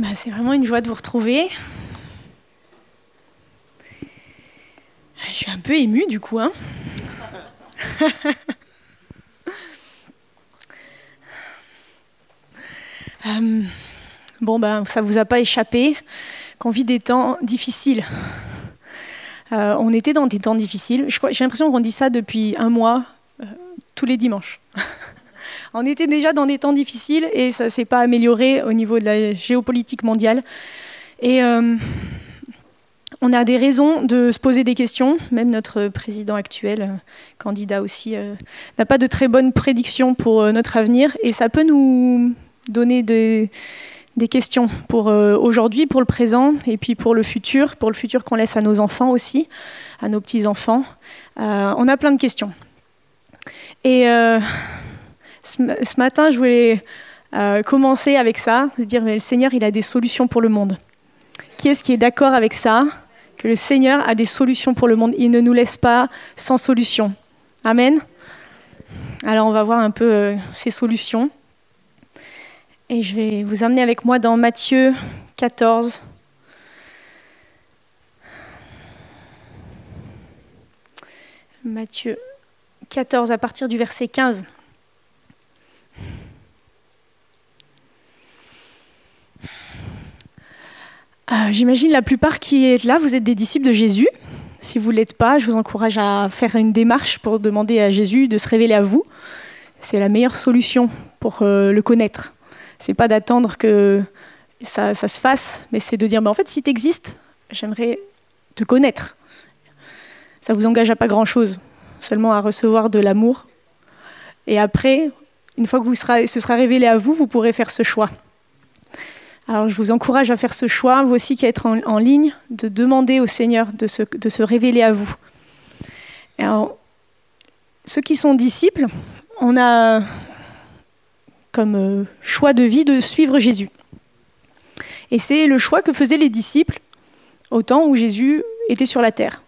Bah, c'est vraiment une joie de vous retrouver. Je suis un peu émue du coup. Hein euh, bon, ben, ça ne vous a pas échappé qu'on vit des temps difficiles. Euh, on était dans des temps difficiles. J'ai l'impression qu'on dit ça depuis un mois, euh, tous les dimanches. on était déjà dans des temps difficiles et ça ne s'est pas amélioré au niveau de la géopolitique mondiale. Et euh, on a des raisons de se poser des questions. Même notre président actuel, candidat aussi, n'a pas de très bonnes prédictions pour notre avenir. Et ça peut nous donner des, questions pour euh, aujourd'hui, pour le présent, et puis pour le futur, pour le futur qu'on laisse à nos enfants aussi, à nos petits-enfants. Euh, on a plein de questions. Et euh, ce, matin, je voulais commencer avec ça, dire mais le Seigneur, il a des solutions pour le monde. Qui est-ce qui est d'accord avec ça? Que le Seigneur a des solutions pour le monde. Il ne nous laisse pas sans solution. Amen. Alors on va voir un peu ces solutions. Et je vais vous emmener avec moi dans Matthieu 14. Matthieu 14 à partir du verset 15. Euh, j'imagine la plupart qui est là, vous êtes des disciples de Jésus. Si vous ne l'êtes pas, je vous encourage à faire une démarche pour demander à Jésus de se révéler à vous. C'est la meilleure solution pour euh, le connaître c'est pas d'attendre que ça, se fasse, mais c'est de dire, en fait, si tu existes, j'aimerais te connaître. Ça vous engage à pas grand-chose, seulement à recevoir de l'amour. Et après, une fois que vous ce sera révélé à vous, vous pourrez faire ce choix. Alors je vous encourage à faire ce choix, vous aussi qui êtes en, ligne, de demander au Seigneur de se, de se révéler à vous. Alors, ceux qui sont disciples, on a comme euh, choix de vie de suivre Jésus. Et c'est le choix que faisaient les disciples au temps où Jésus était sur la terre.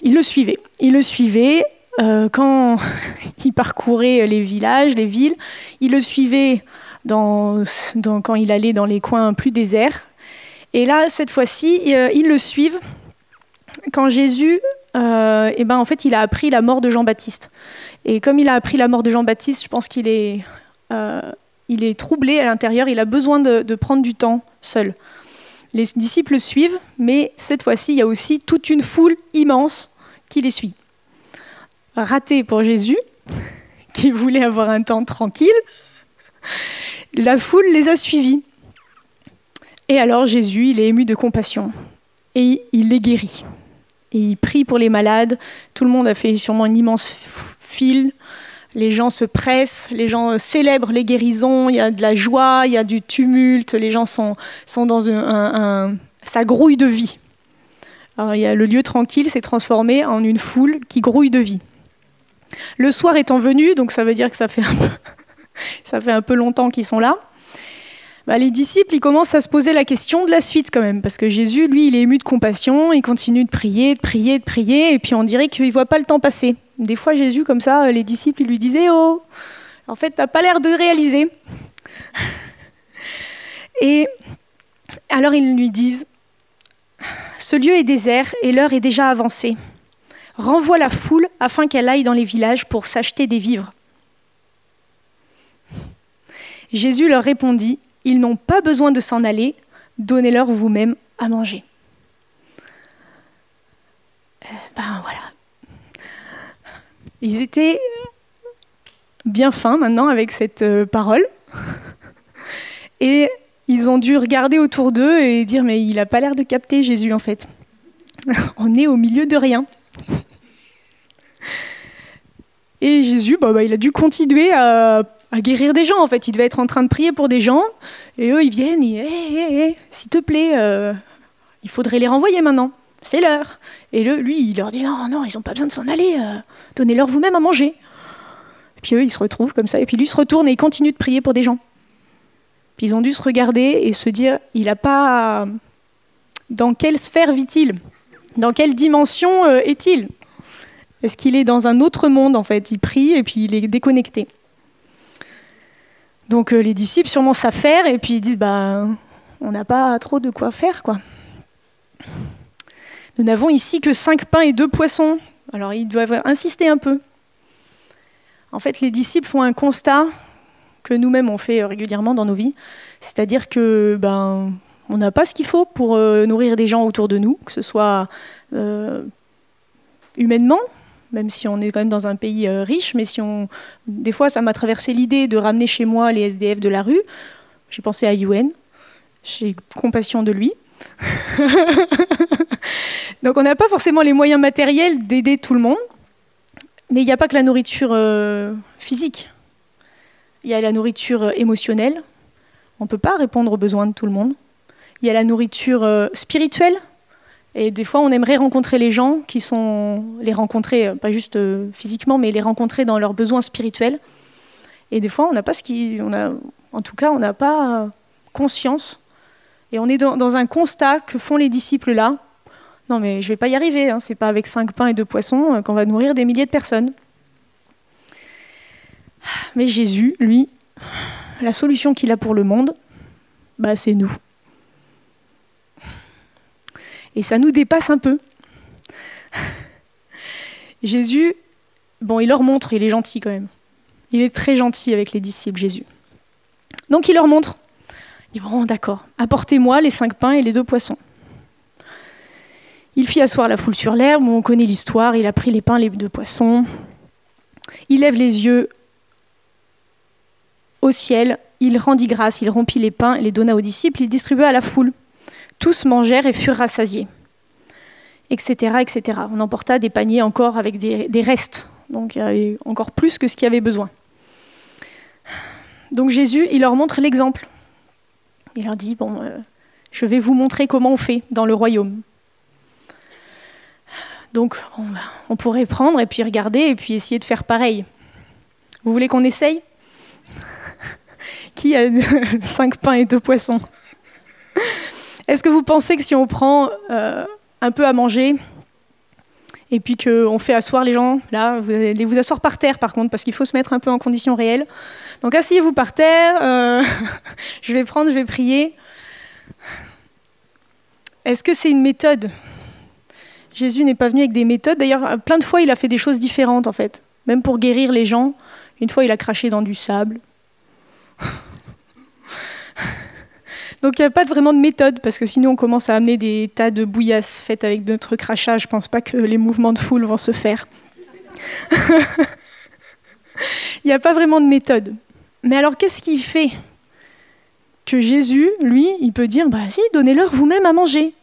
Ils le suivaient. Ils le suivaient euh, quand il parcourait les villages, les villes. Ils le suivaient dans, quand il allait dans les coins plus déserts. Et là, cette fois-ci, euh, ils le suivent quand Jésus, eh ben, en fait, il a appris la mort de Jean-Baptiste. Et comme il a appris la mort de Jean-Baptiste, je pense qu'il est, euh, il est troublé à l'intérieur, il a besoin de, prendre du temps seul. Les disciples suivent, mais cette fois-ci, il y a aussi toute une foule immense qui les suit. Raté pour Jésus, qui voulait avoir un temps tranquille, la foule les a suivis. Et alors Jésus, il est ému de compassion et il les guérit. Et il prie pour les malades. Tout le monde a fait sûrement une immense les gens se pressent, les gens célèbrent les guérisons, il y a de la joie, il y a du tumulte, les gens sont, sont dans un, ça grouille de vie. il y a, le lieu tranquille s'est transformé en une foule qui grouille de vie. Le soir étant venu, donc ça veut dire que ça fait un peu, longtemps qu'ils sont là, bah, les disciples ils commencent à se poser la question de la suite quand même, parce que Jésus, lui, il est ému de compassion, il continue de prier, de prier, de prier, et puis on dirait qu'il ne voit pas le temps passer. Des fois, Jésus, comme ça, les disciples, lui disaient Oh, en fait, tu n'as pas l'air de réaliser. Et alors ils lui disent Ce lieu est désert et l'heure est déjà avancée. Renvoie la foule afin qu'elle aille dans les villages pour s'acheter des vivres. Jésus leur répondit Ils n'ont pas besoin de s'en aller, donnez-leur vous-même à manger. Euh, ben voilà, ils étaient bien fins maintenant avec cette euh, parole. Et ils ont dû regarder autour d'eux et dire mais il n'a pas l'air de capter Jésus en fait. On est au milieu de rien. Et Jésus, bah, bah, il a dû continuer à, guérir des gens en fait. Il devait être en train de prier pour des gens et eux ils viennent, et s'il te plaît, euh, il faudrait les renvoyer maintenant c'est l'heure. Et le, lui, il leur dit non, non, ils n'ont pas besoin de s'en aller, euh, donnez-leur vous-même à manger. Et puis eux, ils se retrouvent comme ça, et puis lui se retourne et il continue de prier pour des gens. Puis ils ont dû se regarder et se dire, il n'a pas... Dans quelle sphère vit-il? Dans quelle dimension euh, est-il? Est-ce qu'il est dans un autre monde en fait Il prie et puis il est déconnecté. Donc les disciples sûrement faire et puis ils disent bah on n'a pas trop de quoi faire quoi. Nous n'avons ici que cinq pains et deux poissons. Alors ils doivent insister un peu. En fait, les disciples font un constat que nous-mêmes on fait régulièrement dans nos vies, c'est-à-dire que ben on n'a pas ce qu'il faut pour euh, nourrir des gens autour de nous, que ce soit euh, humainement, même si on est quand même dans un pays euh, riche, mais si on, des fois, ça m'a traversé l'idée de ramener chez moi les SDF de la rue. J'ai pensé à UN, j'ai compassion de lui. Donc on n'a pas forcément les moyens matériels d'aider tout le monde, mais il n'y a pas que la nourriture physique. Il y a la nourriture émotionnelle. On ne peut pas répondre aux besoins de tout le monde. Il y a la nourriture euh, spirituelle. Et des fois, on aimerait rencontrer les gens qui sont. les rencontrer, euh, pas juste euh, physiquement, mais les rencontrer dans leurs besoins spirituels. Et des fois, on n'a pas ce qui. En tout cas, on n'a pas conscience. Et on est dans, un constat que font les disciples là. Non, mais je ne vais pas y arriver. Hein. C'est pas avec cinq pains et deux poissons qu'on va nourrir des milliers de personnes. Mais Jésus, lui, la solution qu'il a pour le monde, bah, c'est nous. Et ça nous dépasse un peu. Jésus, bon, il leur montre, il est gentil quand même. Il est très gentil avec les disciples, Jésus. Donc il leur montre. Il dit, bon, d'accord, apportez-moi les cinq pains et les deux poissons. Il fit asseoir la foule sur l'herbe, on connaît l'histoire, il a pris les pains, les deux poissons. Il lève les yeux au ciel, il rendit grâce, il rompit les pains, les donna aux disciples, il distribua à la foule. Tous mangèrent et furent rassasiés, etc., etc. On emporta des paniers encore avec des, restes, donc encore plus que ce qu'il y avait besoin. Donc Jésus, il leur montre l'exemple. Il leur dit, bon, euh, je vais vous montrer comment on fait dans le royaume. Donc ben, on pourrait prendre et puis regarder et puis essayer de faire pareil. Vous voulez qu'on essaye? Qui a cinq pains et deux poissons? Est-ce que vous pensez que si on prend euh, un peu à manger et puis qu'on fait asseoir les gens, là, vous allez vous asseoir par terre par contre, parce qu'il faut se mettre un peu en conditions réelles. Donc asseyez-vous par terre, euh, je vais prendre, je vais prier. Est-ce que c'est une méthode? Jésus n'est pas venu avec des méthodes. D'ailleurs, plein de fois, il a fait des choses différentes en fait. Même pour guérir les gens. Une fois, il a craché dans du sable. Donc il n'y a pas vraiment de méthode, parce que sinon on commence à amener des tas de bouillasses faites avec notre crachat. Je pense pas que les mouvements de foule vont se faire. Il n'y a pas vraiment de méthode. Mais alors qu'est-ce qui fait que Jésus, lui, il peut dire, bah si, donnez-leur vous-même à manger?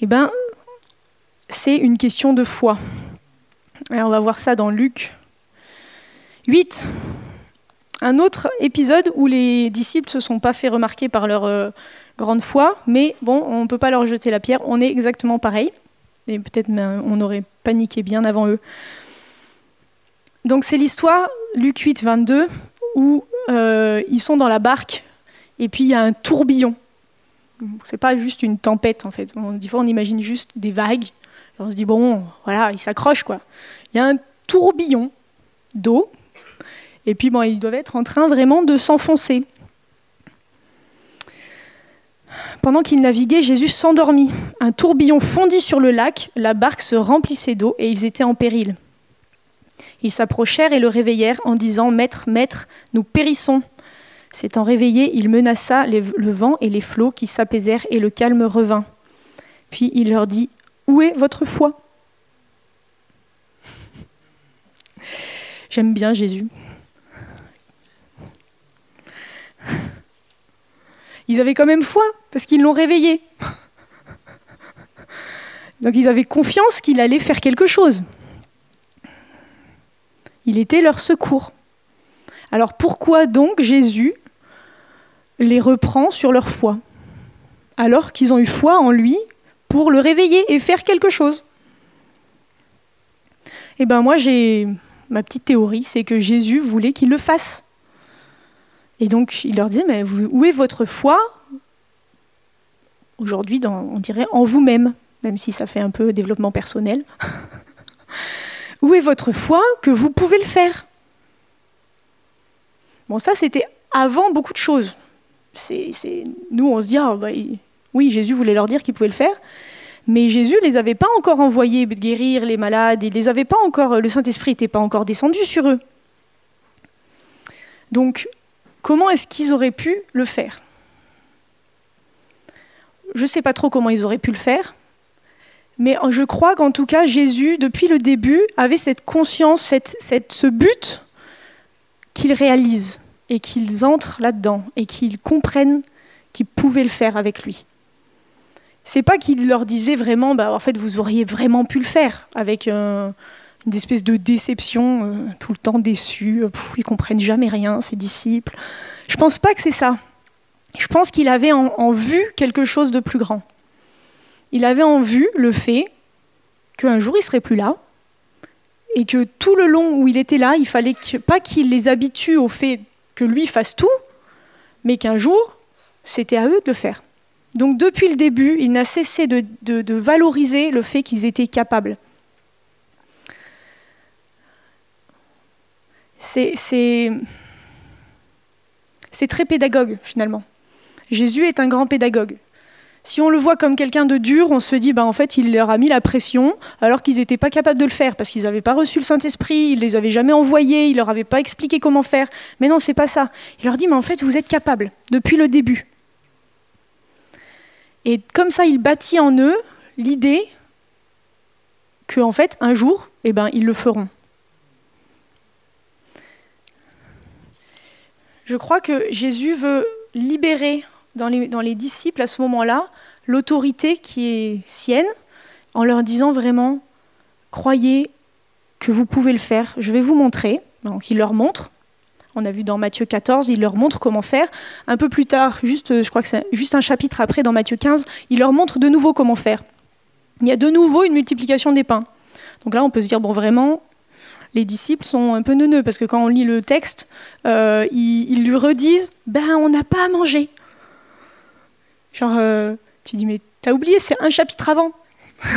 Eh bien, c'est une question de foi. On va voir ça dans Luc 8, un autre épisode où les disciples se sont pas fait remarquer par leur euh, grande foi, mais bon, on ne peut pas leur jeter la pierre, on est exactement pareil, et peut-être on aurait paniqué bien avant eux. Donc c'est l'histoire, Luc 8, 22, où euh, ils sont dans la barque, et puis il y a un tourbillon. C'est pas juste une tempête en fait. On, on imagine juste des vagues, on se dit bon, voilà, ils s'accrochent quoi. Il y a un tourbillon d'eau et puis, bon, ils doivent être en train vraiment de s'enfoncer. Pendant qu'ils naviguaient, Jésus s'endormit. Un tourbillon fondit sur le lac, la barque se remplissait d'eau et ils étaient en péril. Ils s'approchèrent et le réveillèrent en disant Maître, maître, nous périssons. S'étant réveillé, il menaça le vent et les flots qui s'apaisèrent et le calme revint. Puis il leur dit Où est votre foi? J'aime bien Jésus. Ils avaient quand même foi, parce qu'ils l'ont réveillé. Donc ils avaient confiance qu'il allait faire quelque chose. Il était leur secours. Alors pourquoi donc Jésus les reprend sur leur foi alors qu'ils ont eu foi en lui pour le réveiller et faire quelque chose? Eh bien moi j'ai ma petite théorie, c'est que Jésus voulait qu'ils le fassent. Et donc, il leur dit, mais où est votre foi Aujourd'hui, on dirait en vous-même, même si ça fait un peu développement personnel. où est votre foi que vous pouvez le faire Bon, ça, c'était avant beaucoup de choses. Nous, on se dit, ah, bah, oui, Jésus voulait leur dire qu'il pouvait le faire, mais Jésus les avait pas encore envoyés guérir les malades, il les avait pas encore, le Saint-Esprit n'était pas encore descendu sur eux. Donc, comment est-ce qu'ils auraient pu le faire? Je ne sais pas trop comment ils auraient pu le faire, mais je crois qu'en tout cas, Jésus, depuis le début, avait cette conscience, ce but qu'ils réalisent et qu'ils entrent là-dedans et qu'ils comprennent qu'ils pouvaient le faire avec lui. C'est pas qu'il leur disait vraiment, bah, en fait, vous auriez vraiment pu le faire avec une espèce de déception, euh, tout le temps déçu, ils comprennent jamais rien, ces disciples. Je pense pas que c'est ça. Je pense qu'il avait en, vue quelque chose de plus grand. Il avait en vue le fait qu'un jour il serait plus là, et que tout le long où il était là, il fallait pas qu'il les habitue au fait que lui fasse tout, mais qu'un jour, c'était à eux de le faire. Donc depuis le début, il n'a cessé de, valoriser le fait qu'ils étaient capables. C'est très pédagogue finalement. Jésus est un grand pédagogue. Si on le voit comme quelqu'un de dur, on se dit, bah, en fait, il leur a mis la pression alors qu'ils n'étaient pas capables de le faire parce qu'ils n'avaient pas reçu le Saint-Esprit, il les avait jamais envoyés, il leur avait pas expliqué comment faire. Mais non, c'est pas ça. Il leur dit, mais en fait, vous êtes capables depuis le début. Et comme ça, il bâtit en eux l'idée qu'en fait, un jour, eh ben, ils le feront. Je crois que Jésus veut libérer dans les, disciples à ce moment-là l'autorité qui est sienne en leur disant vraiment, croyez que vous pouvez le faire, je vais vous montrer. Donc il leur montre. On a vu dans Matthieu 14, il leur montre comment faire. Un peu plus tard, juste, je crois que c'est juste un chapitre après, dans Matthieu 15, il leur montre de nouveau comment faire. Il y a de nouveau une multiplication des pains. Donc là, on peut se dire, bon, vraiment, les disciples sont un peu neuneux, parce que quand on lit le texte, euh, ils, lui redisent, ben, on n'a pas à manger. Genre, euh, tu dis, mais t'as oublié, c'est un chapitre avant.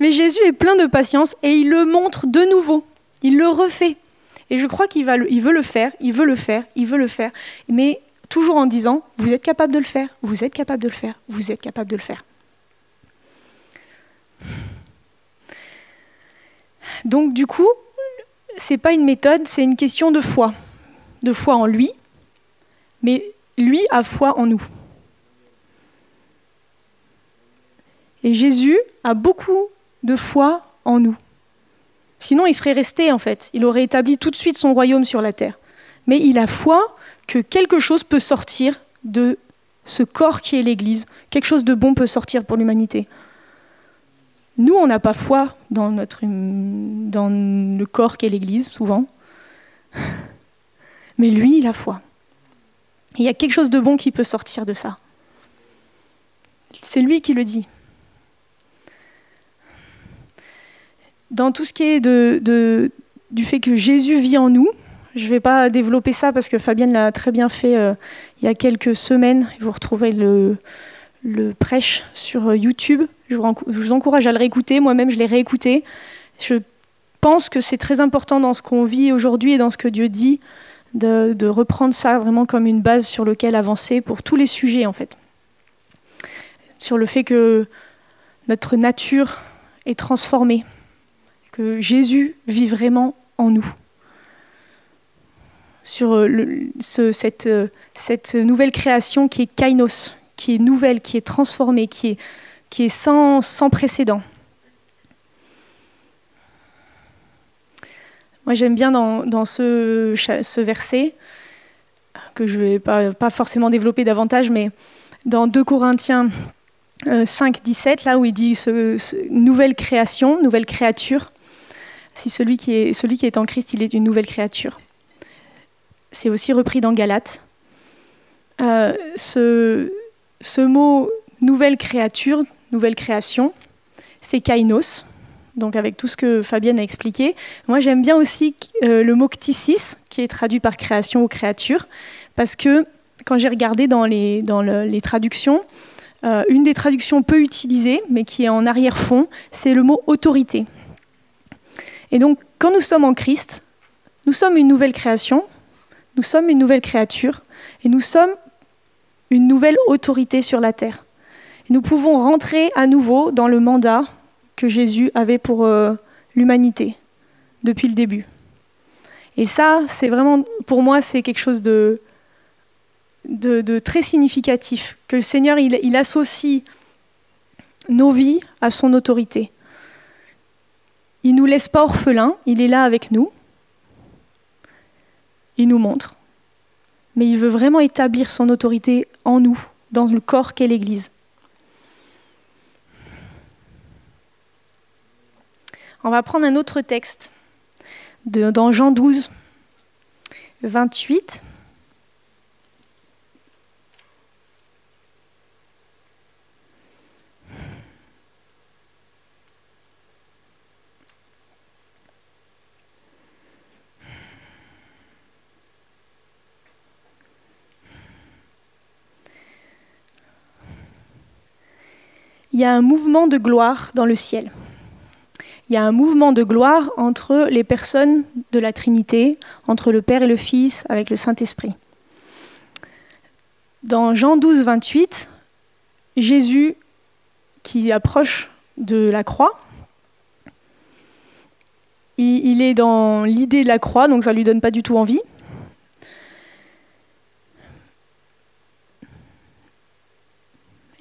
mais Jésus est plein de patience et il le montre de nouveau. Il le refait. Et je crois qu'il il veut le faire, il veut le faire, il veut le faire. Mais toujours en disant, vous êtes capable de le faire, vous êtes capable de le faire, vous êtes capable de le faire. Donc du coup, c'est pas une méthode, c'est une question de foi, de foi en lui, mais lui a foi en nous. Et Jésus a beaucoup de foi en nous. Sinon, il serait resté, en fait. Il aurait établi tout de suite son royaume sur la terre. Mais il a foi que quelque chose peut sortir de ce corps qui est l'Église. Quelque chose de bon peut sortir pour l'humanité. Nous, on n'a pas foi dans, notre, dans le corps qu'est l'Église, souvent. Mais lui, il a foi. Il y a quelque chose de bon qui peut sortir de ça. C'est lui qui le dit. Dans tout ce qui est de, du fait que Jésus vit en nous, je ne vais pas développer ça parce que Fabienne l'a très bien fait euh, il y a quelques semaines. Vous retrouvez le, le prêche sur euh, YouTube. Je vous, encourage à le réécouter. Moi-même, je l'ai réécouté. Je pense que c'est très important dans ce qu'on vit aujourd'hui et dans ce que Dieu dit de, reprendre ça vraiment comme une base sur laquelle avancer pour tous les sujets en fait. Sur le fait que notre nature est transformée, que Jésus vit vraiment en nous. Sur euh, euh, cette, nouvelle création qui est kainos, qui est nouvelle, qui est transformée, qui est, qui est sans, sans précédent. Moi, j'aime bien dans, ce, ce, verset, que je ne vais pas, pas, forcément développer davantage, mais dans 2 Corinthiens 5, euh, 17, là où il dit nouvelle création, nouvelle créature. Si celui qui, est, celui qui est en Christ, il est une nouvelle créature. C'est aussi repris dans Galates. Euh, ce, ce mot nouvelle créature, nouvelle création, c'est kainos, donc avec tout ce que Fabienne a expliqué. Moi, j'aime bien aussi euh, le mot ktisis, qui est traduit par création ou créature, parce que quand j'ai regardé dans les, dans les traductions, euh, une des traductions peu utilisées, mais qui est en arrière-fond, c'est le mot autorité. Et donc, quand nous sommes en Christ, Nous sommes une nouvelle création, nous sommes une nouvelle créature, et nous sommes une nouvelle autorité sur la terre. nous pouvons rentrer à nouveau dans le mandat que Jésus avait pour euh, l'humanité depuis le début. Et ça, c'est vraiment, pour moi, c'est quelque chose de, très significatif, que le Seigneur, il, il associe nos vies à son autorité. Il ne nous laisse pas orphelins, il est là avec nous, il nous montre, mais il veut vraiment établir son autorité en nous, dans le corps qu'est l'Église. On va prendre un autre texte de, dans Jean 12, 28. Y a un mouvement de gloire dans le ciel. Il y a un mouvement de gloire entre les personnes de la Trinité, entre le Père et le Fils, avec le Saint-Esprit. Dans Jean 12, 28, Jésus, qui approche de la croix, il est dans l'idée de la croix, donc ça ne lui donne pas du tout envie.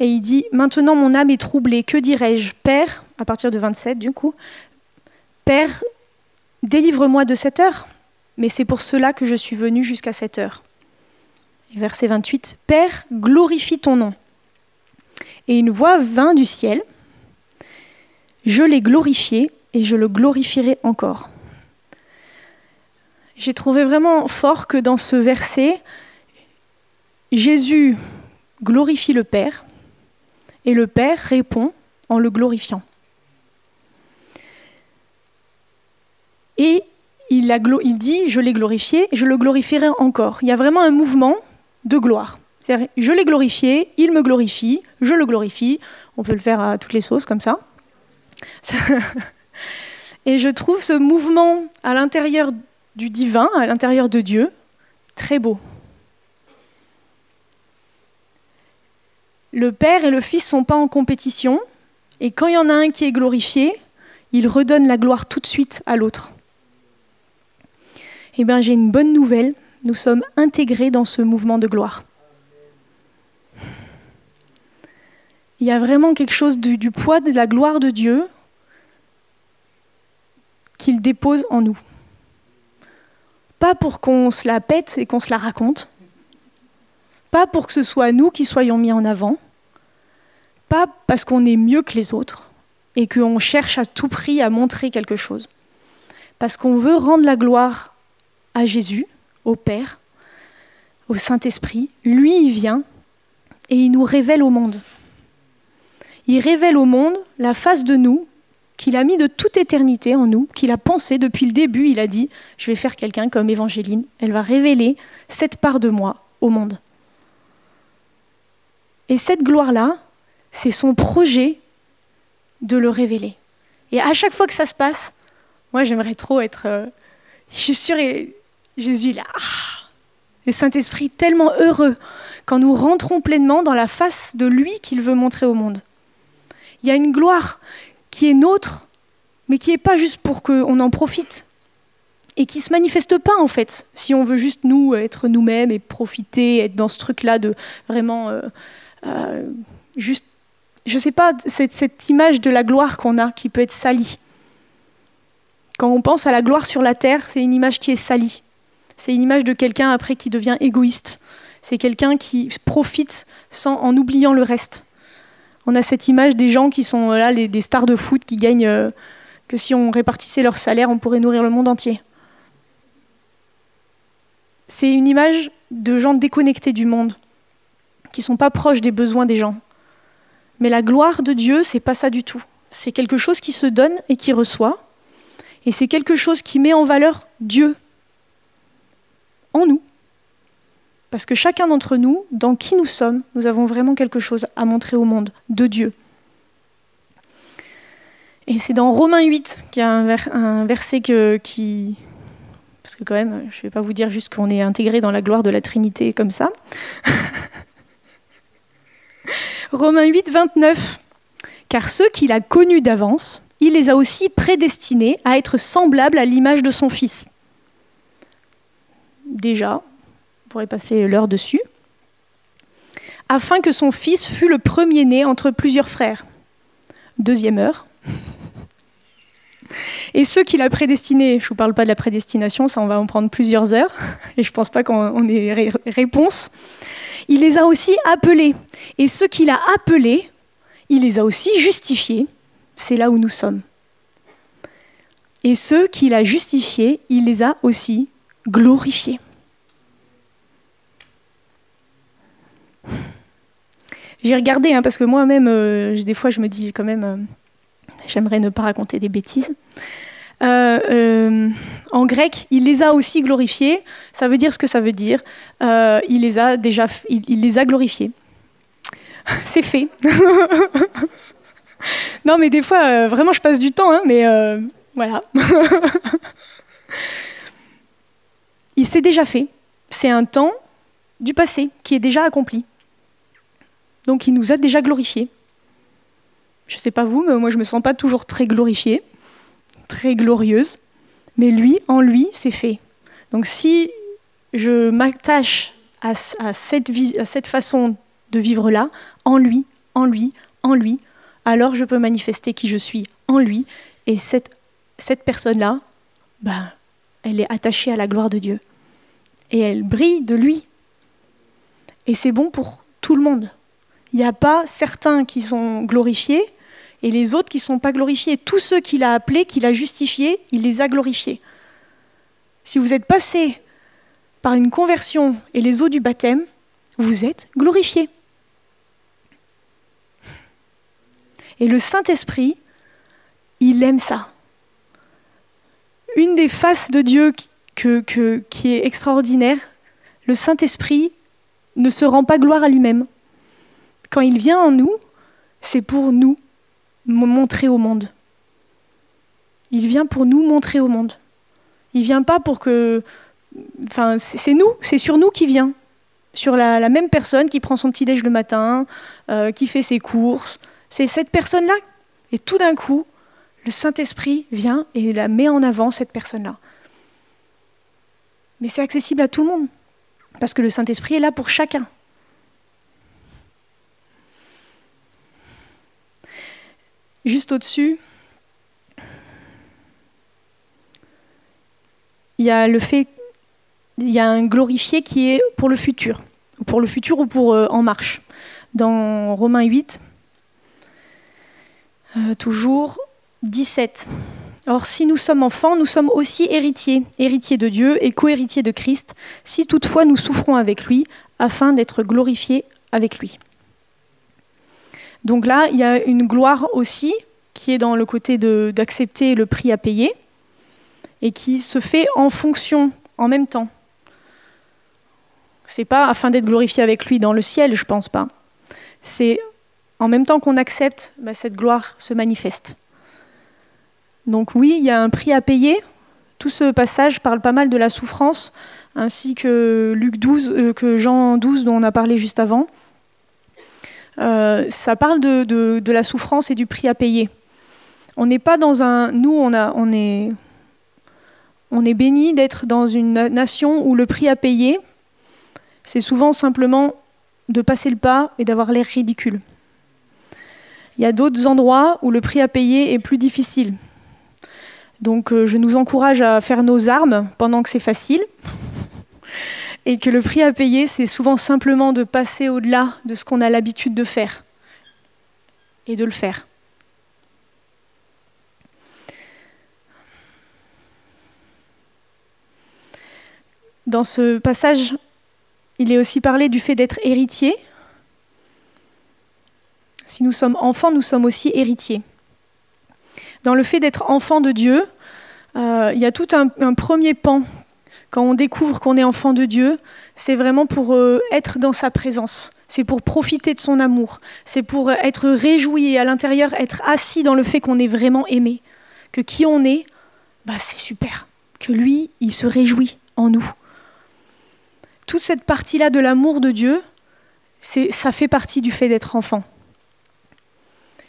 Et il dit Maintenant mon âme est troublée, que dirais-je? Père, à partir de 27 du coup, Père, délivre-moi de cette heure, mais c'est pour cela que je suis venu jusqu'à cette heure. verset 28 Père, glorifie ton nom. Et une voix vint du ciel Je l'ai glorifié et je le glorifierai encore. J'ai trouvé vraiment fort que dans ce verset, Jésus glorifie le Père et le Père répond en le glorifiant. Et il, dit, je l'ai glorifié, je le glorifierai encore. Il y a vraiment un mouvement de gloire. Je l'ai glorifié, il me glorifie, je le glorifie. On peut le faire à toutes les sauces comme ça. Et je trouve ce mouvement à l'intérieur du divin, à l'intérieur de Dieu, très beau. Le Père et le Fils sont pas en compétition, et quand il y en a un qui est glorifié, il redonne la gloire tout de suite à l'autre. Eh bien, j'ai une bonne nouvelle, nous sommes intégrés dans ce mouvement de gloire. Il y a vraiment quelque chose du, du poids de la gloire de Dieu qu'il dépose en nous. Pas pour qu'on se la pète et qu'on se la raconte, pas pour que ce soit nous qui soyons mis en avant, pas parce qu'on est mieux que les autres et qu'on cherche à tout prix à montrer quelque chose. Parce qu'on veut rendre la gloire à Jésus, au Père, au Saint-Esprit. Lui, il vient et il nous révèle au monde. Il révèle au monde la face de nous qu'il a mis de toute éternité en nous, qu'il a pensé depuis le début. Il a dit, je vais faire quelqu'un comme Évangéline. Elle va révéler cette part de moi au monde. Et cette gloire-là, c'est son projet de le révéler. Et à chaque fois que ça se passe, moi j'aimerais trop être... Euh, je suis sûre, Jésus là. Ah, et Saint-Esprit tellement heureux quand nous rentrons pleinement dans la face de lui qu'il veut montrer au monde. Il y a une gloire qui est nôtre, mais qui n'est pas juste pour qu'on en profite, et qui ne se manifeste pas en fait, si on veut juste nous être nous-mêmes et profiter, être dans ce truc-là de vraiment euh, euh, juste, je ne sais pas, cette, image de la gloire qu'on a qui peut être salie. Quand on pense à la gloire sur la terre, c'est une image qui est salie. C'est une image de quelqu'un après qui devient égoïste. C'est quelqu'un qui profite en oubliant le reste. On a cette image des gens qui sont là, des stars de foot qui gagnent, euh, que si on répartissait leur salaire, on pourrait nourrir le monde entier. C'est une image de gens déconnectés du monde, qui sont pas proches des besoins des gens. Mais la gloire de Dieu, c'est pas ça du tout. C'est quelque chose qui se donne et qui reçoit. Et c'est quelque chose qui met en valeur Dieu en nous. Parce que chacun d'entre nous, dans qui nous sommes, nous avons vraiment quelque chose à montrer au monde de Dieu. Et c'est dans Romains 8 qu'il y a un, verset qui, parce que quand même, je ne vais pas vous dire juste qu'on est intégré dans la gloire de la Trinité comme ça. Romains 8, 29. Car ceux qu'il a connus d'avance, il les a aussi prédestinés à être semblables à l'image de son Fils. Déjà, on pourrait passer l'heure dessus. Afin que son Fils fût le premier-né entre plusieurs frères. Deuxième heure. Et ceux qu'il a prédestinés, je ne vous parle pas de la prédestination, ça on va en prendre plusieurs heures, et je ne pense pas qu'on ait réponse. Il les a aussi appelés. Et ceux qu'il a appelés, il les a aussi justifiés. C'est là où nous sommes. Et ceux qu'il a justifiés, il les a aussi glorifiés. J'ai regardé, hein, parce que moi-même, euh, des fois, je me dis quand même, euh, j'aimerais ne pas raconter des bêtises. Euh, en grec, il les a aussi glorifiés. Ça veut dire ce que ça veut dire. il les a déjà, il les a glorifiés. C'est fait. non, mais des fois, euh, vraiment, je passe du temps, hein, mais euh, voilà. Il s'est déjà fait. C'est un temps du passé qui est déjà accompli. Donc il nous a déjà glorifiés. Je ne sais pas vous, mais moi je me sens pas toujours très glorifiée, très glorieuse. Mais lui, en lui, c'est fait. Donc si je m'attache à, cette, à cette façon de vivre là, en lui, en lui, en lui, alors je peux manifester qui je suis en lui. Et cette, cette personne-là, ben, elle est attachée à la gloire de Dieu. Et elle brille de lui. Et c'est bon pour tout le monde. Il n'y a pas certains qui sont glorifiés et les autres qui ne sont pas glorifiés. Tous ceux qu'il a appelés, qu'il a justifiés, il les a glorifiés. Si vous êtes passé par une conversion et les eaux du baptême, vous êtes glorifiés. Et le Saint-Esprit, il aime ça. Une des faces de Dieu qui est extraordinaire, le Saint-Esprit ne se rend pas gloire à lui-même. Quand il vient en nous, c'est pour nous montrer au monde. Il vient pour nous montrer au monde. Il vient pas pour que. Enfin, c'est nous, c'est sur nous qu'il vient. Sur la, même personne qui prend son petit déj le matin, euh, qui fait ses courses, c'est cette personne-là. Et tout d'un coup, le Saint-Esprit vient et la met en avant, cette personne-là. Mais c'est accessible à tout le monde, parce que le Saint-Esprit est là pour chacun. Juste au-dessus, il y a le fait, il y a un glorifié qui est pour le futur, pour le futur ou pour euh, en marche. Dans Romains 8, euh, toujours 17. Or, si nous sommes enfants, nous sommes aussi héritiers, héritiers de Dieu et co-héritiers de Christ, si toutefois nous souffrons avec lui, afin d'être glorifiés avec lui. Donc là, il y a une gloire aussi qui est dans le côté d'accepter le prix à payer et qui se fait en fonction, en même temps. C'est pas afin d'être glorifié avec lui dans le ciel, je pense pas. C'est en même temps qu'on accepte, bah, cette gloire se manifeste. Donc oui, il y a un prix à payer. Tout ce passage parle pas mal de la souffrance, ainsi que Luc 12, euh, que Jean 12 dont on a parlé juste avant. Euh, ça parle de, la souffrance et du prix à payer. On n'est pas dans un. Nous, on, est, on béni d'être dans une nation où le prix à payer, c'est souvent simplement de passer le pas et d'avoir l'air ridicule. Il y a d'autres endroits où le prix à payer est plus difficile. Donc euh, je nous encourage à faire nos armes pendant que c'est facile. Et que le prix à payer, c'est souvent simplement de passer au-delà de ce qu'on a l'habitude de faire. Et de le faire. Dans ce passage, il est aussi parlé du fait d'être héritier, si nous sommes enfants, nous sommes aussi héritiers. Dans le fait d'être enfant de Dieu, euh, il y a tout un, premier pan. Quand on découvre qu'on est enfant de Dieu, c'est vraiment pour euh, être dans sa présence. C'est pour profiter de son amour. C'est pour être réjoui et à l'intérieur être assis dans le fait qu'on est vraiment aimé. Que qui on est, bah, c'est super. que lui, il se réjouit en nous. Toute cette partie-là de l'amour de Dieu, ça fait partie du fait d'être enfant.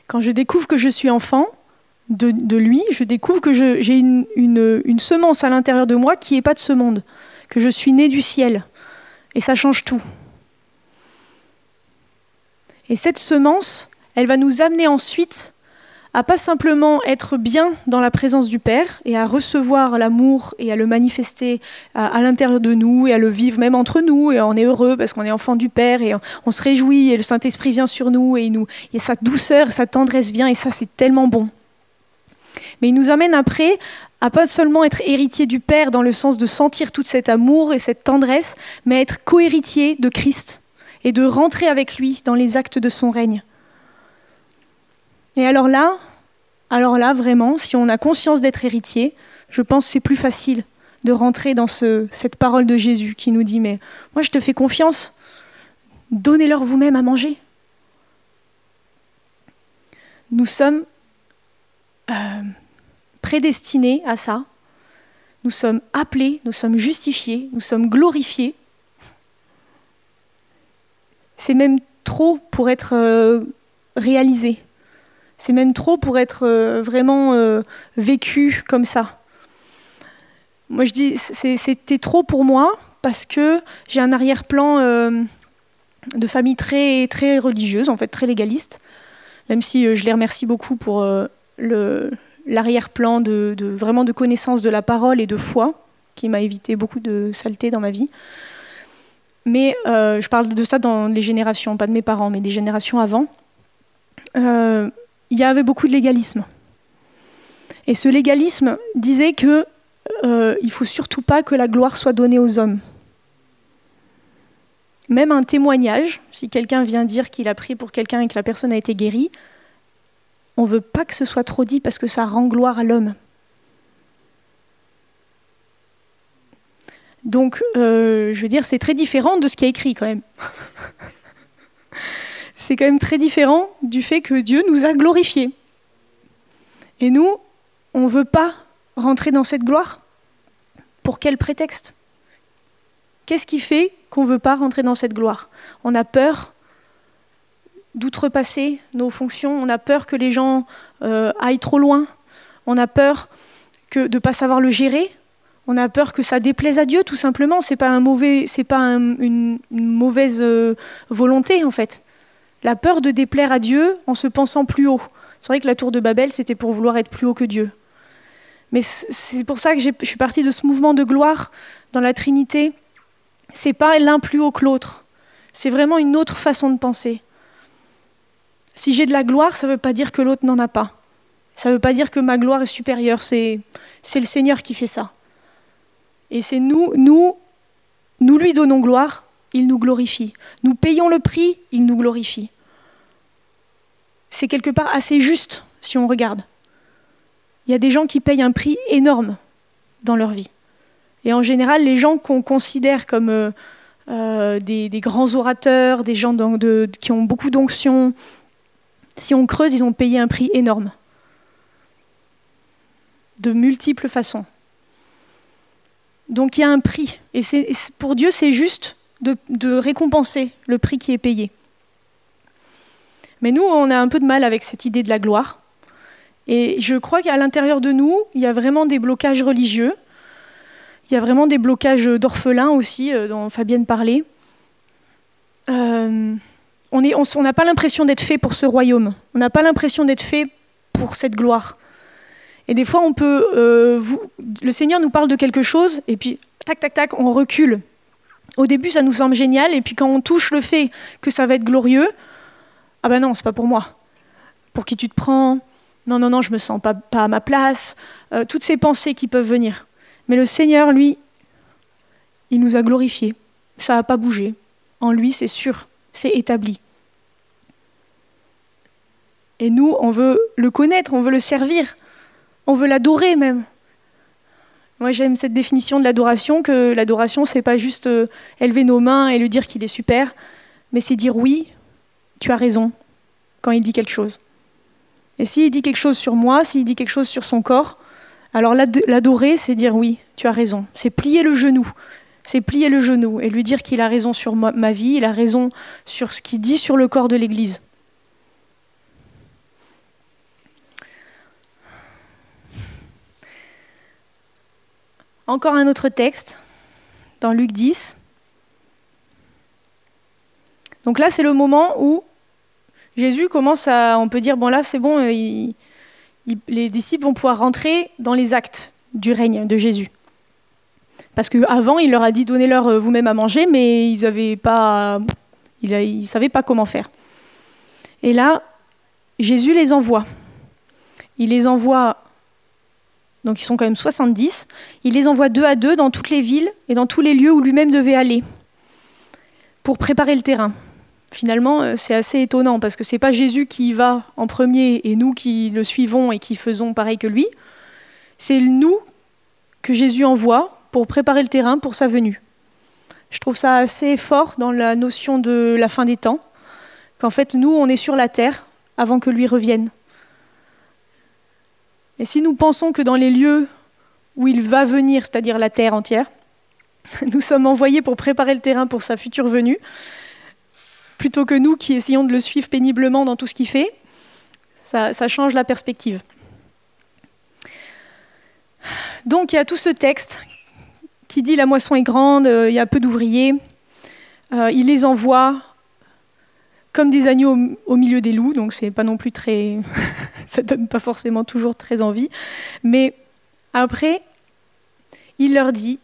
Quand je découvre que je suis enfant de, lui, je découvre que j'ai une, semence à l'intérieur de moi qui n'est pas de ce monde, que je suis né du ciel. Et ça change tout. Et cette semence, elle va nous amener ensuite à pas simplement être bien dans la présence du Père et à recevoir l'amour et à le manifester à, l'intérieur de nous et à le vivre même entre nous et on est heureux parce qu'on est enfant du Père et on, se réjouit et le Saint-Esprit vient sur nous et, nous, et sa douceur, sa tendresse vient et ça c'est tellement bon. Mais il nous amène après à pas seulement être héritier du Père dans le sens de sentir tout cet amour et cette tendresse, mais être cohéritier de Christ et de rentrer avec lui dans les actes de son règne. Et alors là, alors là, vraiment, si on a conscience d'être héritier, je pense c'est plus facile de rentrer dans ce, cette parole de Jésus qui nous dit, mais moi je te fais confiance, donnez-leur vous-même à manger. Nous sommes euh, prédestinés à ça, nous sommes appelés, nous sommes justifiés, nous sommes glorifiés. C'est même trop pour être euh, réalisé. C'est même trop pour être euh, vraiment euh, vécu comme ça. Moi, je dis, c'était trop pour moi parce que j'ai un arrière-plan de famille très, très religieuse, en fait, très légaliste. Même si je les remercie beaucoup pour l'arrière-plan de, vraiment de connaissance de la parole et de foi, qui m'a évité beaucoup de saleté dans ma vie. Mais je parle de ça dans les générations, pas de mes parents, mais des générations avant il y avait beaucoup de légalisme. Et ce légalisme disait que euh, il faut surtout pas que la gloire soit donnée aux hommes. Même un témoignage, si quelqu'un vient dire qu'il a prié pour quelqu'un et que la personne a été guérie, on ne veut pas que ce soit trop dit parce que ça rend gloire à l'homme. Donc, euh, je veux dire, c'est très différent de ce qui est écrit quand même. c'est quand même très différent du fait que Dieu nous a glorifiés. Et nous, on ne veut pas rentrer dans cette gloire. Pour quel prétexte? Qu'est-ce qui fait qu'on ne veut pas rentrer dans cette gloire? On a peur d'outrepasser nos fonctions, on a peur que les gens euh, aillent trop loin, on a peur que, de ne pas savoir le gérer, on a peur que ça déplaise à Dieu tout simplement, c'est pas, un mauvais, c'est pas une, mauvaise euh, volonté en fait la peur de déplaire à Dieu en se pensant plus haut. C'est vrai que la tour de Babel, c'était pour vouloir être plus haut que Dieu. Mais c'est pour ça que je suis partie de ce mouvement de gloire dans la Trinité. C'est pas l'un plus haut que l'autre. C'est vraiment une autre façon de penser. Si j'ai de la gloire, ça ne veut pas dire que l'autre n'en a pas. Ça ne veut pas dire que ma gloire est supérieure. C'est le Seigneur qui fait ça. Et c'est nous, nous, nous lui donnons gloire il nous glorifie. Nous payons le prix, il nous glorifie. C'est quelque part assez juste si on regarde. Il y a des gens qui payent un prix énorme dans leur vie. Et en général, les gens qu'on considère comme euh, euh, des, grands orateurs, des gens qui ont beaucoup d'onction, si on creuse, ils ont payé un prix énorme. De multiples façons. Donc il y a un prix. Et pour Dieu, c'est juste de, récompenser le prix qui est payé. Mais nous, on a un peu de mal avec cette idée de la gloire. Et je crois qu'à l'intérieur de nous, il y a vraiment des blocages religieux. Il y a vraiment des blocages d'orphelins aussi, euh, dont Fabienne parlait. Euh, on n'a pas l'impression d'être fait pour ce royaume. On n'a pas l'impression d'être fait pour cette gloire. Et des fois, on peut, euh, le Seigneur nous parle de quelque chose, et puis tac, tac, tac, on recule au début, ça nous semble génial, et puis quand on touche le fait que ça va être glorieux, ah ben non, c'est pas pour moi. Pour qui tu te prends? Non, non, non, je me sens pas, à ma place. Euh, toutes ces pensées qui peuvent venir. Mais le Seigneur, lui, il nous a glorifiés. Ça n'a pas bougé. En lui, c'est sûr, c'est établi. Et nous, on veut le connaître, on veut le servir, on veut l'adorer même. Moi, j'aime cette définition de l'adoration, que l'adoration, c'est pas juste euh, élever nos mains et lui dire qu'il est super, mais c'est dire oui, tu as raison, quand il dit quelque chose. Et s'il dit quelque chose sur moi, s'il dit quelque chose sur son corps, Alors l'adorer, c'est dire oui, tu as raison. C'est plier le genou. C'est plier le genou et lui dire qu'il a raison sur ma vie, il a raison sur ce qu'il dit sur le corps de l'Église. Encore un autre texte, dans Luc 10. Donc là, c'est le moment où Jésus commence à, on peut dire, bon là, c'est bon, les disciples vont pouvoir rentrer dans les actes du règne de Jésus. Parce qu'avant, il leur a dit, donnez-leur euh, vous-même à manger, mais ils ne pas, ils savaient pas comment faire. Et là, Jésus les envoie. Il les envoie donc ils sont quand même 70, il les envoie deux à deux dans toutes les villes et dans tous les lieux où lui-même devait aller pour préparer le terrain. Finalement, euh, c'est assez étonnant parce que c'est pas Jésus qui y va en premier et nous qui le suivons et qui faisons pareil que lui. C'est nous que Jésus envoie pour préparer le terrain pour sa venue. Je trouve ça assez fort dans la notion de la fin des temps, qu'en fait nous on est sur la terre avant que lui revienne. Et si nous pensons que dans les lieux où il va venir, c'est-à-dire la terre entière, nous sommes envoyés pour préparer le terrain pour sa future venue, plutôt que nous qui essayons de le suivre péniblement dans tout ce qu'il fait, ça, change la perspective. Donc il y a tout ce texte qui dit la moisson est grande, euh, il y a peu d'ouvriers, euh, il les envoie comme des agneaux au, milieu des loups, donc c'est pas non plus très. ça donne pas forcément toujours très envie. Mais après, il leur dit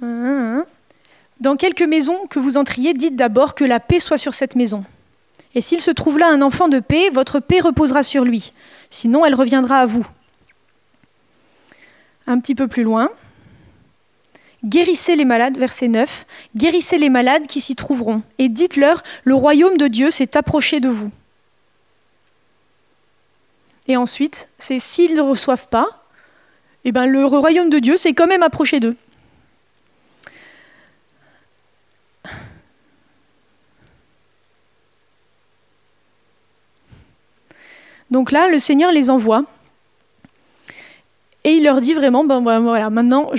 Dans quelques maisons que vous entriez, dites d'abord que la paix soit sur cette maison. Et s'il se trouve là un enfant de paix, votre paix reposera sur lui. Sinon, elle reviendra à vous. Un petit peu plus loin. Guérissez les malades, verset 9, guérissez les malades qui s'y trouveront, et dites-leur, le royaume de Dieu s'est approché de vous. Et ensuite, c'est s'ils ne reçoivent pas, eh ben, le royaume de Dieu s'est quand même approché d'eux. Donc là, le Seigneur les envoie. Et il leur dit vraiment, ben voilà, maintenant,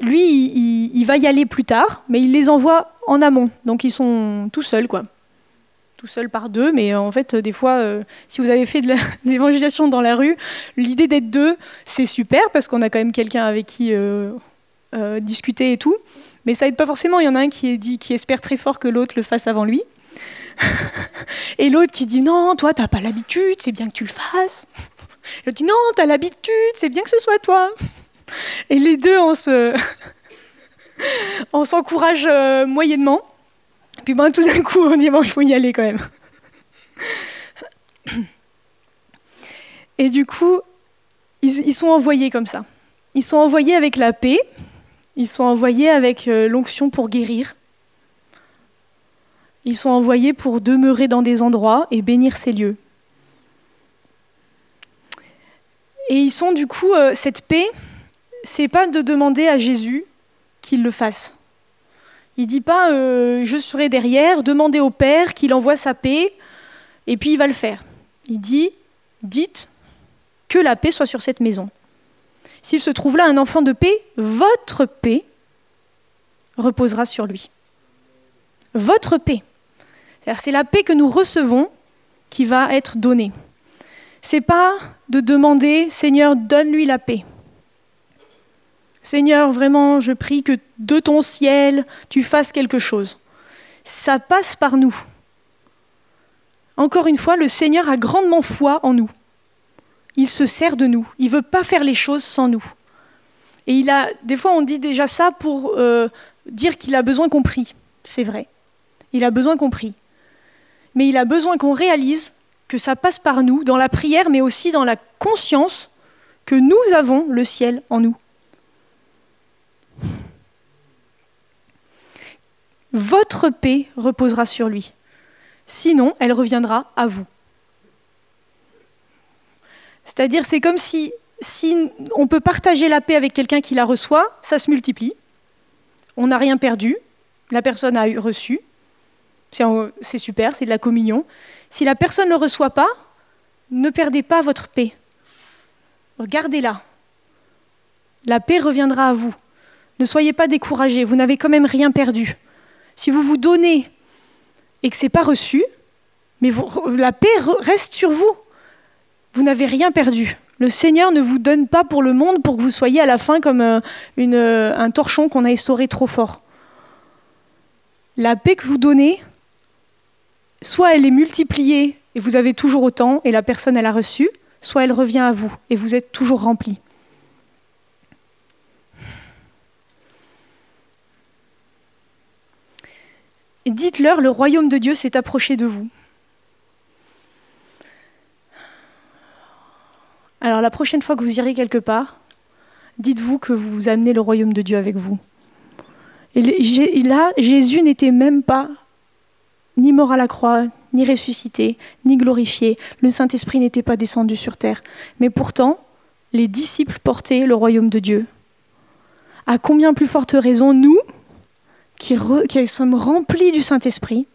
lui, il, va y aller plus tard, mais il les envoie en amont. Donc ils sont tout seuls, quoi. Tout seuls par deux, mais en fait, des fois, euh, si vous avez fait de l'évangélisation dans la rue, l'idée d'être deux, c'est super, parce qu'on a quand même quelqu'un avec qui euh, euh, discuter et tout. Mais ça aide pas forcément. Il y en a un qui, qui espère très fort que l'autre le fasse avant lui. et l'autre qui dit non, toi, t'as pas l'habitude, c'est bien que tu le fasses. L'autre dit non, t'as l'habitude, c'est bien que ce soit toi. Et les deux, on se, on s'encourage euh, moyennement. Puis ben, tout d'un coup, on dit bon, il faut y aller quand même. Et du coup, ils, sont envoyés comme ça. Ils sont envoyés avec la paix. Ils sont envoyés avec euh, l'onction pour guérir. Ils sont envoyés pour demeurer dans des endroits et bénir ces lieux. Et ils sont du coup, euh, cette paix, c'est pas de demander à Jésus qu'il le fasse. Il dit pas euh, je serai derrière, demandez au Père qu'il envoie sa paix, et puis il va le faire. Il dit dites que la paix soit sur cette maison. S'il se trouve là un enfant de paix, votre paix reposera sur lui. Votre paix. C'est la paix que nous recevons qui va être donnée. C'est pas de demander Seigneur, donne-lui la paix. Seigneur, vraiment, je prie que de ton ciel, tu fasses quelque chose. Ça passe par nous. Encore une fois, le Seigneur a grandement foi en nous. Il se sert de nous. Il ne veut pas faire les choses sans nous. Et il a, des fois, on dit déjà ça pour euh, dire qu'il a besoin qu'on prie. C'est vrai. Il a besoin qu'on prie. Mais il a besoin qu'on réalise que ça passe par nous, dans la prière, mais aussi dans la conscience que nous avons le ciel en nous. votre paix reposera sur lui. Sinon, elle reviendra à vous. C'est-à-dire, c'est comme si, si on peut partager la paix avec quelqu'un qui la reçoit, ça se multiplie. On n'a rien perdu, la personne a reçu. C'est super, c'est de la communion. Si la personne ne le reçoit pas, ne perdez pas votre paix. Gardez-la. La paix reviendra à vous. Ne soyez pas découragés, vous n'avez quand même rien perdu. Si vous vous donnez et que ce n'est pas reçu, mais la paix reste sur vous. Vous n'avez rien perdu. Le Seigneur ne vous donne pas pour le monde pour que vous soyez à la fin comme euh, euh, un torchon qu'on a essoré trop fort. La paix que vous donnez, soit elle est multipliée et vous avez toujours autant et la personne elle a reçu, soit elle revient à vous et vous êtes toujours rempli. Dites-leur, le royaume de Dieu s'est approché de vous. Alors la prochaine fois que vous irez quelque part, dites-vous que vous amenez le royaume de Dieu avec vous. Et là, Jésus n'était même pas ni mort à la croix, ni ressuscité, ni glorifié. Le Saint-Esprit n'était pas descendu sur terre. Mais pourtant, les disciples portaient le royaume de Dieu. À combien plus forte raison, nous, qui, sommes remplis du Saint-Esprit,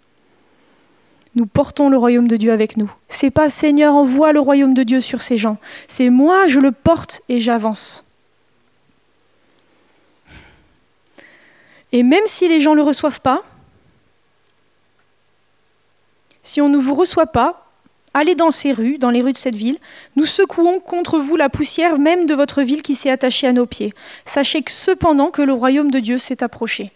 nous portons le royaume de Dieu avec nous. C'est pas Seigneur envoie le royaume de Dieu sur ces gens. C'est moi, je le porte et j'avance. Et même si les gens ne le reçoivent pas, si on ne vous reçoit pas, allez dans ces rues, dans les rues de cette ville, nous secouons contre vous la poussière même de votre ville qui s'est attachée à nos pieds. Sachez que cependant que le royaume de Dieu s'est approché.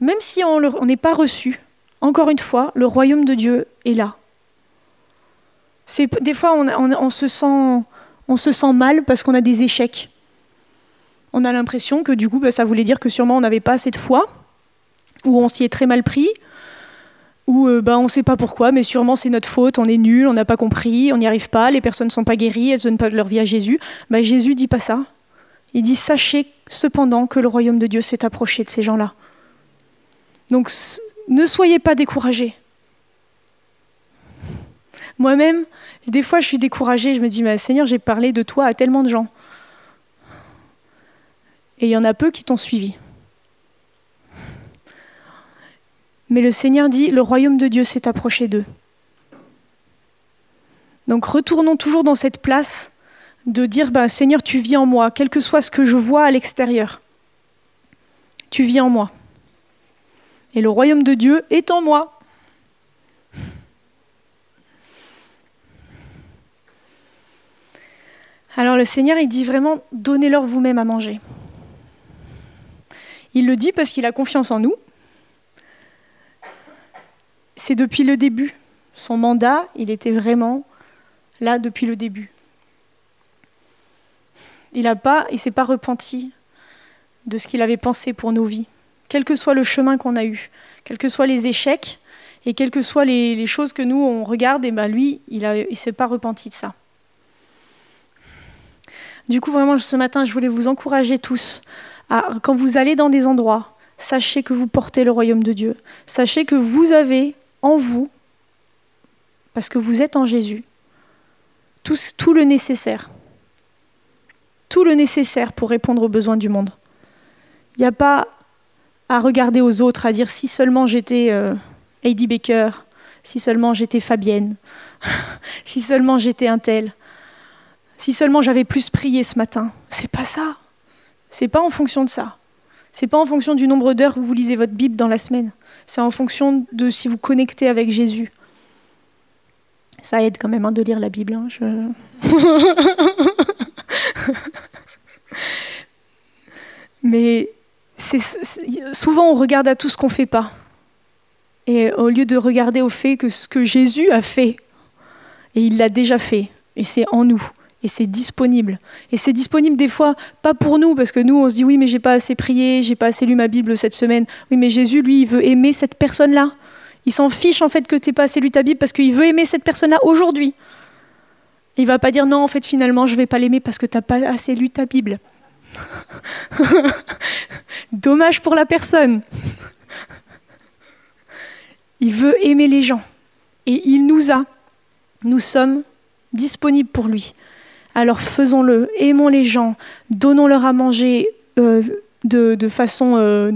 Même si on n'est pas reçu, encore une fois, le royaume de Dieu est là. des fois, on, se sent, mal parce qu'on a des échecs. On a l'impression que du coup, bah, ça voulait dire que sûrement on n'avait pas assez de foi, ou on s'y est très mal pris, ou euh, bah, on ne sait pas pourquoi, mais sûrement c'est notre faute, on est nul, on n'a pas compris, on n'y arrive pas, les personnes ne sont pas guéries, elles ne donnent pas leur vie à Jésus. Bah, Jésus dit pas ça. Il dit Sachez cependant que le royaume de Dieu s'est approché de ces gens-là. Donc ne soyez pas découragés. Moi-même, des fois, je suis découragée. Je me dis, mais Seigneur, j'ai parlé de toi à tellement de gens. Et il y en a peu qui t'ont suivi. Mais le Seigneur dit, le royaume de Dieu s'est approché d'eux. Donc retournons toujours dans cette place de dire, bah, Seigneur, tu vis en moi, quel que soit ce que je vois à l'extérieur. Tu vis en moi et le royaume de Dieu est en moi. Alors le Seigneur, il dit vraiment, donnez-leur vous-même à manger. Il le dit parce qu'il a confiance en nous. C'est depuis le début. Son mandat, il était vraiment là depuis le début. Il ne pas, il s'est pas repenti de ce qu'il avait pensé pour nos vies quel que soit le chemin qu'on a eu, quels que soient les échecs et quelles que soient les, choses que nous on regarde, et ben lui, il ne s'est pas repenti de ça. Du coup, vraiment, ce matin, je voulais vous encourager tous à, quand vous allez dans des endroits, sachez que vous portez le royaume de Dieu. Sachez que vous avez en vous, parce que vous êtes en Jésus, tout, le nécessaire. Tout le nécessaire pour répondre aux besoins du monde. Il n'y a pas à regarder aux autres, à dire si seulement j'étais euh, Heidi Baker, si seulement j'étais Fabienne, si seulement j'étais un tel, si seulement j'avais plus prié ce matin. C'est pas ça. C'est pas en fonction de ça. C'est pas en fonction du nombre d'heures où vous lisez votre Bible dans la semaine. C'est en fonction de si vous connectez avec Jésus. Ça aide quand même hein, de lire la Bible. Hein, Mais souvent on regarde à tout ce qu'on ne fait pas. Et au lieu de regarder au fait que ce que Jésus a fait, et il l'a déjà fait, et c'est en nous, et c'est disponible. Et c'est disponible des fois, pas pour nous, parce que nous, on se dit oui, mais j'ai pas assez prié, j'ai pas assez lu ma Bible cette semaine. Oui, mais Jésus, lui, il veut aimer cette personne-là. Il s'en fiche en fait que tu n'aies pas assez lu ta Bible parce qu'il veut aimer cette personne-là aujourd'hui. Il va pas dire non, en fait, finalement, je vais pas l'aimer parce que tu n'as pas assez lu ta Bible. Dommage pour la personne. Il veut aimer les gens. Et il nous a. Nous sommes disponibles pour lui. Alors faisons-le. Aimons les gens. Donnons-leur à manger euh, de, façon euh,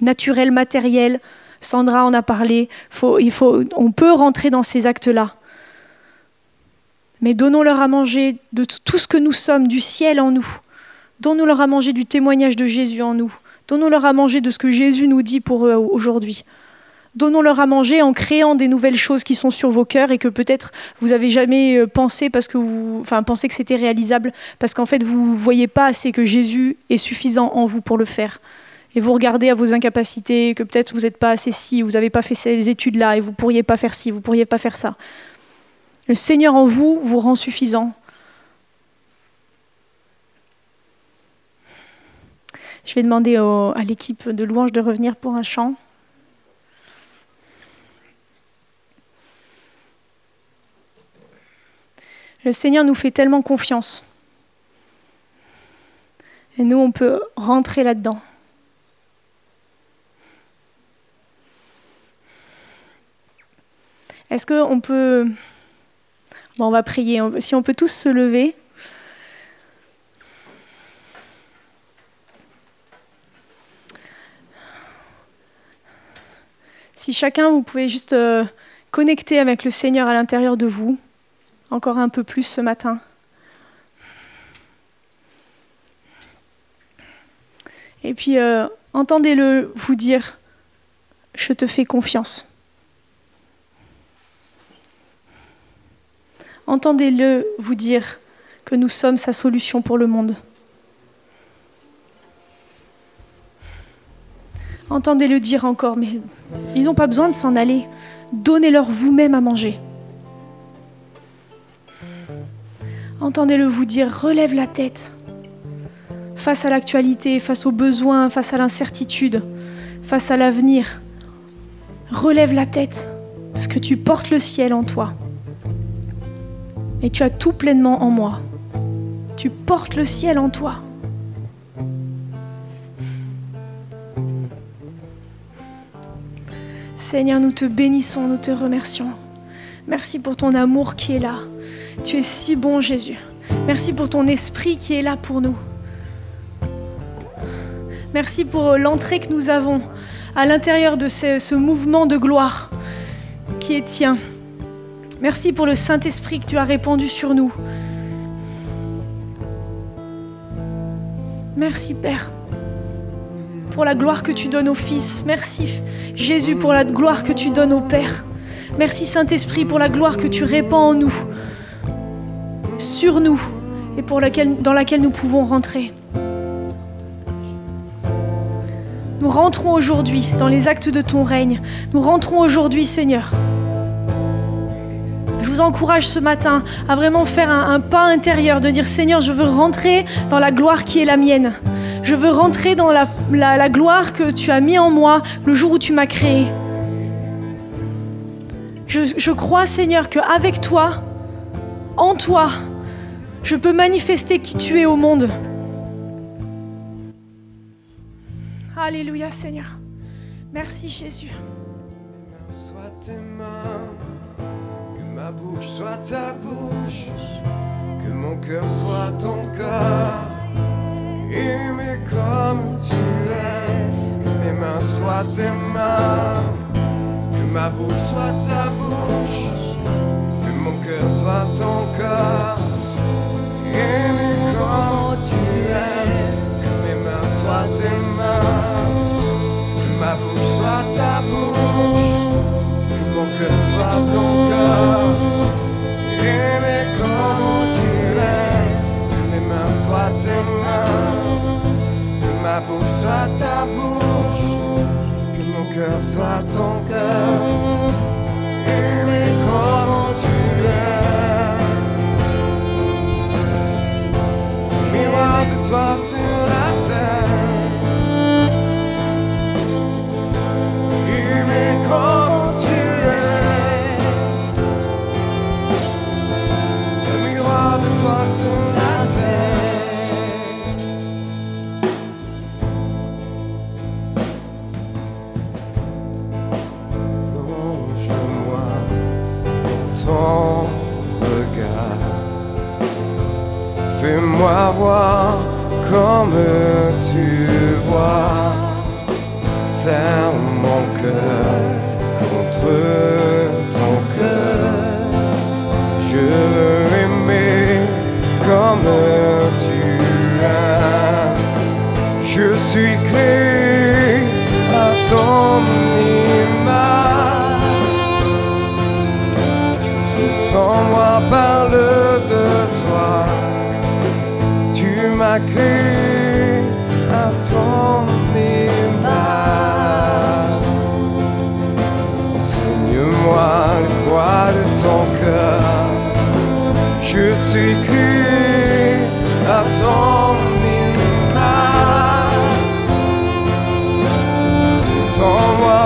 naturelle, matérielle. Sandra en a parlé. on peut rentrer dans ces actes-là. Mais donnons-leur à manger de tout ce que nous sommes, du ciel en nous. Donnons-leur à manger du témoignage de Jésus en nous. Donnons-leur à manger de ce que Jésus nous dit pour eux aujourd'hui. Donnons-leur à manger en créant des nouvelles choses qui sont sur vos cœurs et que peut-être vous avez jamais euh, pensé parce que vous, enfin, pensé que c'était réalisable parce qu'en fait vous ne voyez pas assez que Jésus est suffisant en vous pour le faire. Et vous regardez à vos incapacités, que peut-être vous n'êtes pas assez ci, vous n'avez pas fait ces études-là et vous pourriez pas faire ci, vous pourriez pas faire ça. Le Seigneur en vous vous rend suffisant. Je vais demander à l'équipe de louange de revenir pour un chant. Le Seigneur nous fait tellement confiance. Et nous, on peut rentrer là-dedans. Est-ce qu'on peut... Bon, on va prier. Si on peut tous se lever. Si chacun, vous pouvez juste euh, connecter avec le Seigneur à l'intérieur de vous encore un peu plus ce matin. Et puis, euh, entendez-le vous dire, je te fais confiance. Entendez-le vous dire que nous sommes sa solution pour le monde. Entendez-le dire encore, mais ils n'ont pas besoin de s'en aller. Donnez-leur vous-même à manger. Entendez-le vous dire, relève la tête face à l'actualité, face aux besoins, face à l'incertitude, face à l'avenir. Relève la tête parce que tu portes le ciel en toi. Et tu as tout pleinement en moi. Tu portes le ciel en toi. Seigneur, nous te bénissons, nous te remercions. Merci pour ton amour qui est là. Tu es si bon, Jésus. Merci pour ton esprit qui est là pour nous. Merci pour l'entrée que nous avons à l'intérieur de ce, mouvement de gloire qui est tien. Merci pour le Saint-Esprit que tu as répandu sur nous. Merci Père pour la gloire que tu donnes au Fils. Merci Jésus pour la gloire que tu donnes au Père. Merci Saint-Esprit pour la gloire que tu répands en nous nous et pour laquelle, dans laquelle nous pouvons rentrer. Nous rentrons aujourd'hui dans les actes de ton règne. Nous rentrons aujourd'hui, Seigneur. Je vous encourage ce matin à vraiment faire un, pas intérieur, de dire Seigneur, je veux rentrer dans la gloire qui est la mienne. Je veux rentrer dans la, la gloire que tu as mis en moi le jour où tu m'as créé. Je, je crois, Seigneur, qu'avec toi, en toi, je peux manifester qui tu es au monde. Alléluia Seigneur. Merci Jésus. Que soit corps. Tes mains, que ma bouche soit ta bouche, que mon cœur soit ton corps. Aimé comme tu es, que mes mains soient tes mains, que ma bouche soit ta bouche, que mon cœur soit ton cœur. Soit ta bouche, que mon cœur soit ton cœur. Toi sur la terre. Aimé comme tu es. Le miroir de toi sur la terre. Plonge-moi ton regard. Fais-moi voir comme tu vois, serre mon cœur contre ton cœur. Je veux aimer comme Créé à ton image. Enseigne-moi le poids de ton cœur. Je suis créé à ton image. Tout en moi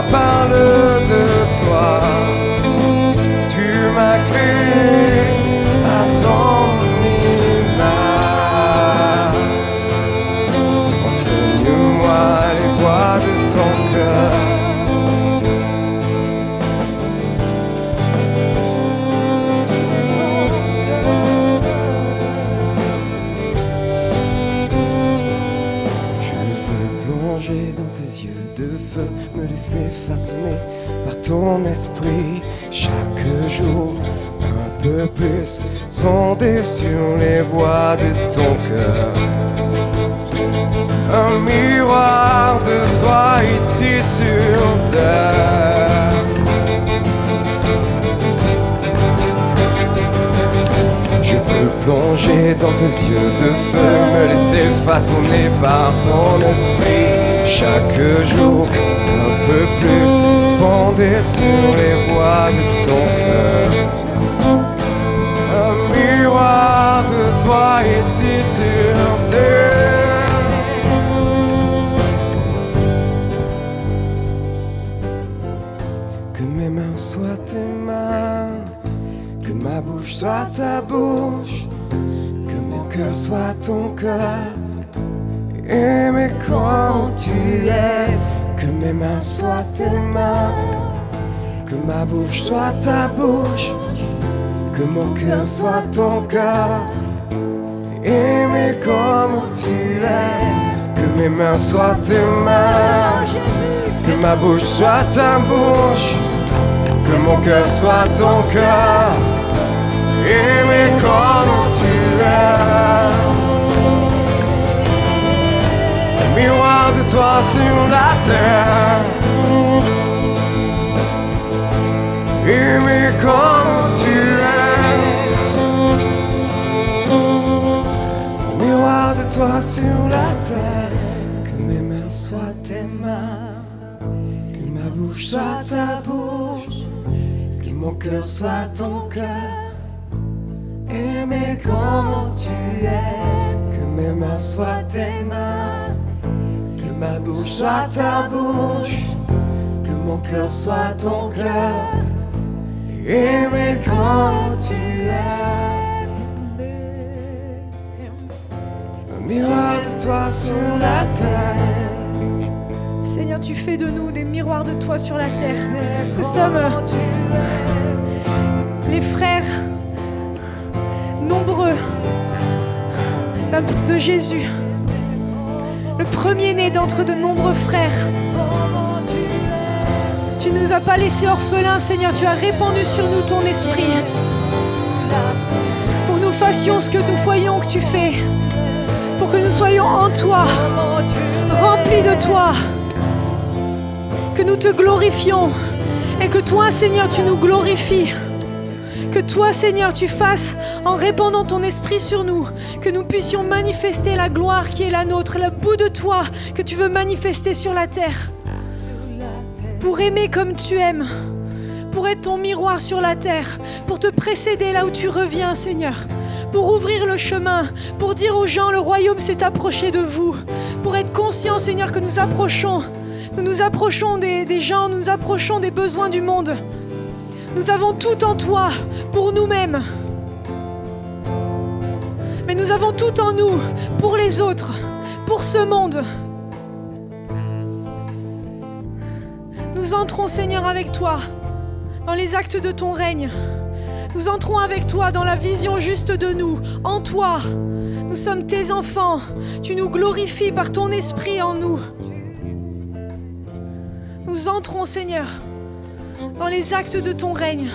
soit ton cœur. Aimer comme tu es, que mes mains soient tes mains, que ma bouche soit ta bouche, que mon cœur soit ton cœur. Aimer comme tu es. Miroir de toi sur la terre. Aimer comme tu toi sur la terre. Que mes mains soient tes mains. Que ma bouche soit ta bouche. Que mon cœur soit ton cœur. Aimer comme tu es, que mes mains soient tes mains, que ma bouche soit ta bouche, que mon cœur soit ton cœur. Aimer comme tu es. Miroir de toi sur la terre. Seigneur, tu fais de nous des miroirs de toi sur la terre. Nous sommes euh, les frères nombreux de Jésus, le premier-né d'entre de nombreux frères. Tu nous as pas laissés orphelins, Seigneur, tu as répandu sur nous ton esprit pour que nous fassions ce que nous voyons que tu fais, que nous soyons en toi, remplis de toi, que nous te glorifions et que toi, Seigneur, tu nous glorifies. Que toi, Seigneur, tu fasses en répandant ton esprit sur nous, que nous puissions manifester la gloire qui est la nôtre, le bout de toi que tu veux manifester sur la terre. Pour aimer comme tu aimes, pour être ton miroir sur la terre, pour te précéder là où tu reviens, Seigneur. Pour ouvrir le chemin, pour dire aux gens le royaume s'est approché de vous, pour être conscient, Seigneur, que nous approchons, nous nous approchons des, gens, nous nous approchons des besoins du monde. Nous avons tout en toi pour nous-mêmes. Mais nous avons tout en nous pour les autres, pour ce monde. Nous entrons, Seigneur, avec toi dans les actes de ton règne. Nous entrons avec toi dans la vision juste de nous, en toi. Nous sommes tes enfants. Tu nous glorifies par ton esprit en nous. Nous entrons, Seigneur, dans les actes de ton règne.